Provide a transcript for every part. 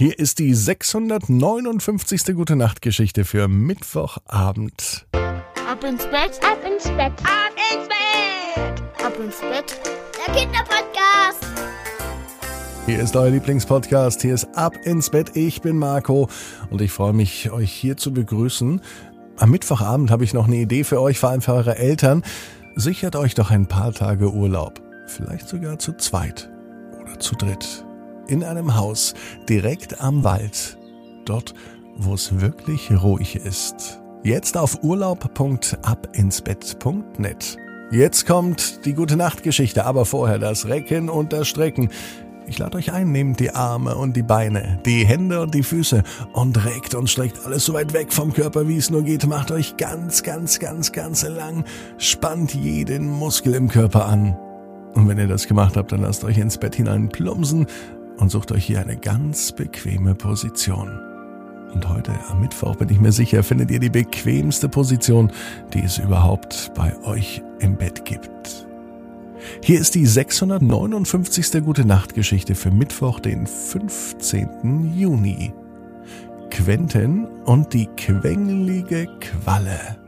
Hier ist die 659. Gute Nacht Geschichte für Mittwochabend. Ab ins Bett, ab ins Bett, ab ins Bett, ab ins Bett. Der Kinderpodcast. Hier ist euer Lieblingspodcast. Hier ist Ab ins Bett. Ich bin Marco und ich freue mich, euch hier zu begrüßen. Am Mittwochabend habe ich noch eine Idee für euch, vor allem für eure Eltern. Sichert euch doch ein paar Tage Urlaub. Vielleicht sogar zu zweit oder zu dritt in einem Haus direkt am Wald. Dort, wo es wirklich ruhig ist. Jetzt auf urlaub.abinsbett.net. Jetzt kommt die gute Nachtgeschichte, aber vorher das Recken und das Strecken. Ich lade euch ein, nehmt die Arme und die Beine, die Hände und die Füße und reckt und streckt alles so weit weg vom Körper, wie es nur geht. Macht euch ganz, ganz, ganz, ganz lang. Spannt jeden Muskel im Körper an. Und wenn ihr das gemacht habt, dann lasst euch ins Bett hinein plumpsen und sucht euch hier eine ganz bequeme Position. Und heute am Mittwoch bin ich mir sicher, findet ihr die bequemste Position, die es überhaupt bei euch im Bett gibt. Hier ist die 659. Gute Nacht Geschichte für Mittwoch, den 15. Juni. Quentin und die quengelige Qualle.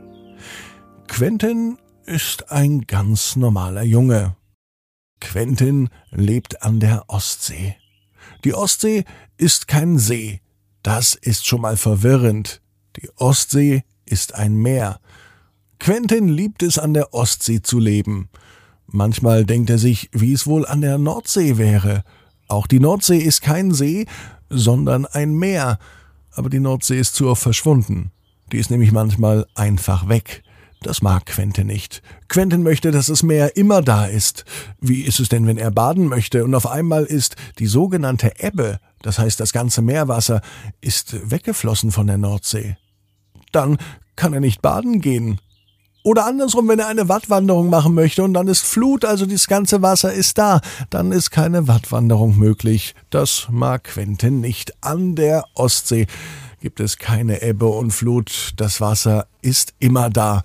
Quentin ist ein ganz normaler Junge. Quentin lebt an der Ostsee. Die Ostsee ist kein See. Das ist schon mal verwirrend. Die Ostsee ist ein Meer. Quentin liebt es, an der Ostsee zu leben. Manchmal denkt er sich, wie es wohl an der Nordsee wäre. Auch die Nordsee ist kein See, sondern ein Meer. Aber die Nordsee ist zu oft verschwunden. Die ist nämlich manchmal einfach weg. Das mag Quentin nicht. Quentin möchte, dass das Meer immer da ist. Wie ist es denn, wenn er baden möchte und auf einmal ist die sogenannte Ebbe, das heißt das ganze Meerwasser, ist weggeflossen von der Nordsee? Dann kann er nicht baden gehen. Oder andersrum, wenn er eine Wattwanderung machen möchte und dann ist Flut, also das ganze Wasser ist da, dann ist keine Wattwanderung möglich. Das mag Quentin nicht. An der Ostsee gibt es keine Ebbe und Flut. Das Wasser ist immer da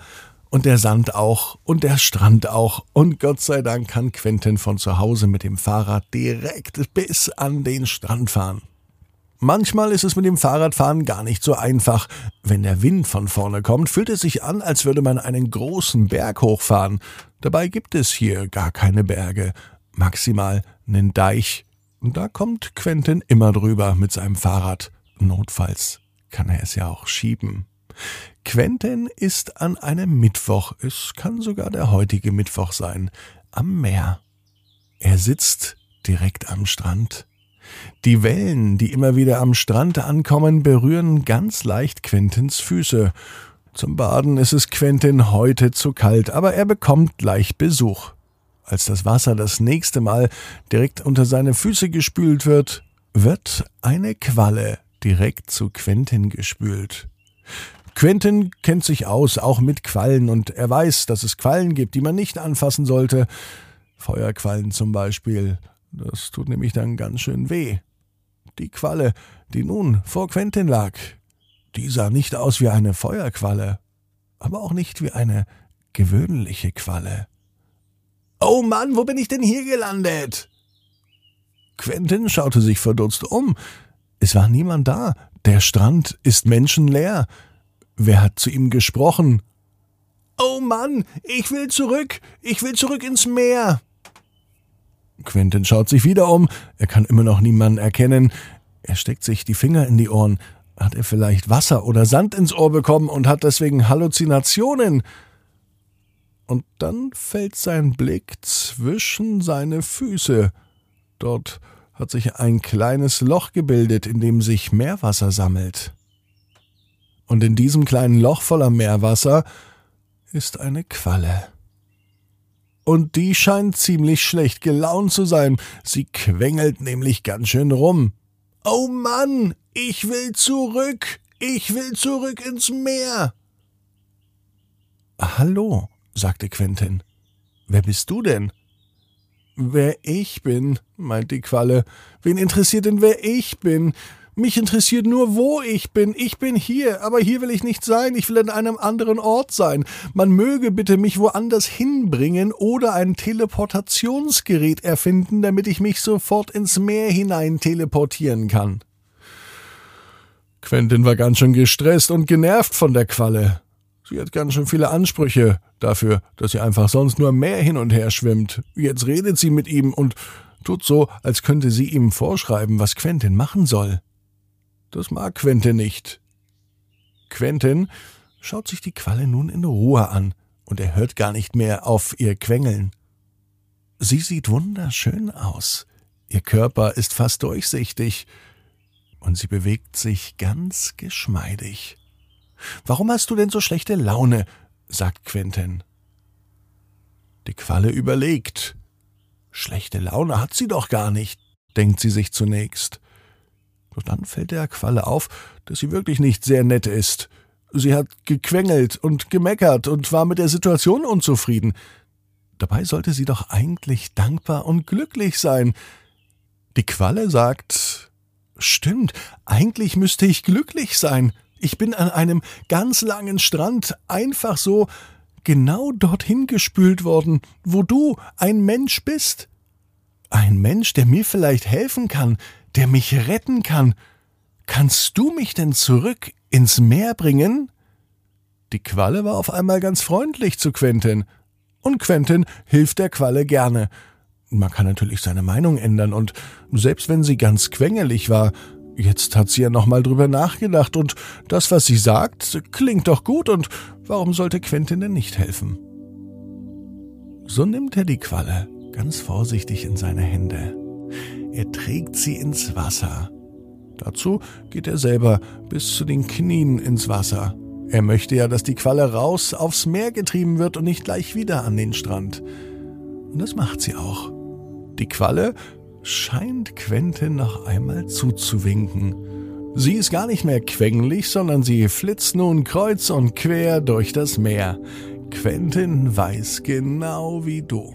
und der Sand auch und der Strand auch. Und Gott sei Dank kann Quentin von zu Hause mit dem Fahrrad direkt bis an den Strand fahren. Manchmal ist es mit dem Fahrradfahren gar nicht so einfach. Wenn der Wind von vorne kommt, fühlt es sich an, als würde man einen großen Berg hochfahren. Dabei gibt es hier gar keine Berge, maximal einen Deich. Und da kommt Quentin immer drüber mit seinem Fahrrad. Notfalls kann er es ja auch schieben. Quentin ist an einem Mittwoch, es kann sogar der heutige Mittwoch sein, am Meer. Er sitzt direkt am Strand. Die Wellen, die immer wieder am Strand ankommen, berühren ganz leicht Quentins Füße. Zum Baden ist es Quentin heute zu kalt, aber er bekommt gleich Besuch. Als das Wasser das nächste Mal direkt unter seine Füße gespült wird, wird eine Qualle direkt zu Quentin gespült. Quentin kennt sich aus, auch mit Quallen, und er weiß, dass es Quallen gibt, die man nicht anfassen sollte. Feuerquallen zum Beispiel. Das tut nämlich dann ganz schön weh. Die Qualle, die nun vor Quentin lag, die sah nicht aus wie eine Feuerqualle, aber auch nicht wie eine gewöhnliche Qualle. Oh Mann, wo bin ich denn hier gelandet? Quentin schaute sich verdutzt um. Es war niemand da. Der Strand ist menschenleer. Wer hat zu ihm gesprochen? Oh Mann, ich will zurück, ich will zurück ins Meer. Quentin schaut sich wieder um, er kann immer noch niemanden erkennen. Er steckt sich die Finger in die Ohren. Hat er vielleicht Wasser oder Sand ins Ohr bekommen und hat deswegen Halluzinationen? Und dann fällt sein Blick zwischen seine Füße. Dort hat sich ein kleines Loch gebildet, in dem sich Meerwasser sammelt. Und in diesem kleinen Loch voller Meerwasser ist eine Qualle. Und die scheint ziemlich schlecht gelaunt zu sein. Sie quengelt nämlich ganz schön rum. Oh Mann, ich will zurück. Ich will zurück ins Meer. Hallo, sagte Quentin. Wer bist du denn? Wer ich bin, meint die Qualle. Wen interessiert denn, wer ich bin? Mich interessiert nur, wo ich bin. Ich bin hier, aber hier will ich nicht sein. Ich will an einem anderen Ort sein. Man möge bitte mich woanders hinbringen oder ein Teleportationsgerät erfinden, damit ich mich sofort ins Meer hinein teleportieren kann. Quentin war ganz schön gestresst und genervt von der Qualle. Sie hat ganz schön viele Ansprüche dafür, dass sie einfach sonst nur mehr hin und her schwimmt. Jetzt redet sie mit ihm und tut so, als könnte sie ihm vorschreiben, was Quentin machen soll. Das mag Quentin nicht. Quentin schaut sich die Qualle nun in Ruhe an, und er hört gar nicht mehr auf ihr Quengeln. Sie sieht wunderschön aus. Ihr Körper ist fast durchsichtig, und sie bewegt sich ganz geschmeidig. Warum hast du denn so schlechte Laune? sagt Quentin. Die Qualle überlegt. Schlechte Laune hat sie doch gar nicht, denkt sie sich zunächst. Doch dann fällt der Qualle auf, dass sie wirklich nicht sehr nett ist. Sie hat gequengelt und gemeckert und war mit der Situation unzufrieden. Dabei sollte sie doch eigentlich dankbar und glücklich sein. Die Qualle sagt Stimmt, eigentlich müsste ich glücklich sein. Ich bin an einem ganz langen Strand einfach so genau dorthin gespült worden, wo du ein Mensch bist. Ein Mensch, der mir vielleicht helfen kann, der mich retten kann. Kannst du mich denn zurück ins Meer bringen? Die Qualle war auf einmal ganz freundlich zu Quentin. Und Quentin hilft der Qualle gerne. Man kann natürlich seine Meinung ändern, und selbst wenn sie ganz quengelig war, Jetzt hat sie ja nochmal drüber nachgedacht und das, was sie sagt, klingt doch gut und warum sollte Quentin denn nicht helfen? So nimmt er die Qualle ganz vorsichtig in seine Hände. Er trägt sie ins Wasser. Dazu geht er selber bis zu den Knien ins Wasser. Er möchte ja, dass die Qualle raus aufs Meer getrieben wird und nicht gleich wieder an den Strand. Und das macht sie auch. Die Qualle scheint Quentin noch einmal zuzuwinken. Sie ist gar nicht mehr quengelig, sondern sie flitzt nun kreuz und quer durch das Meer. Quentin weiß genau wie du.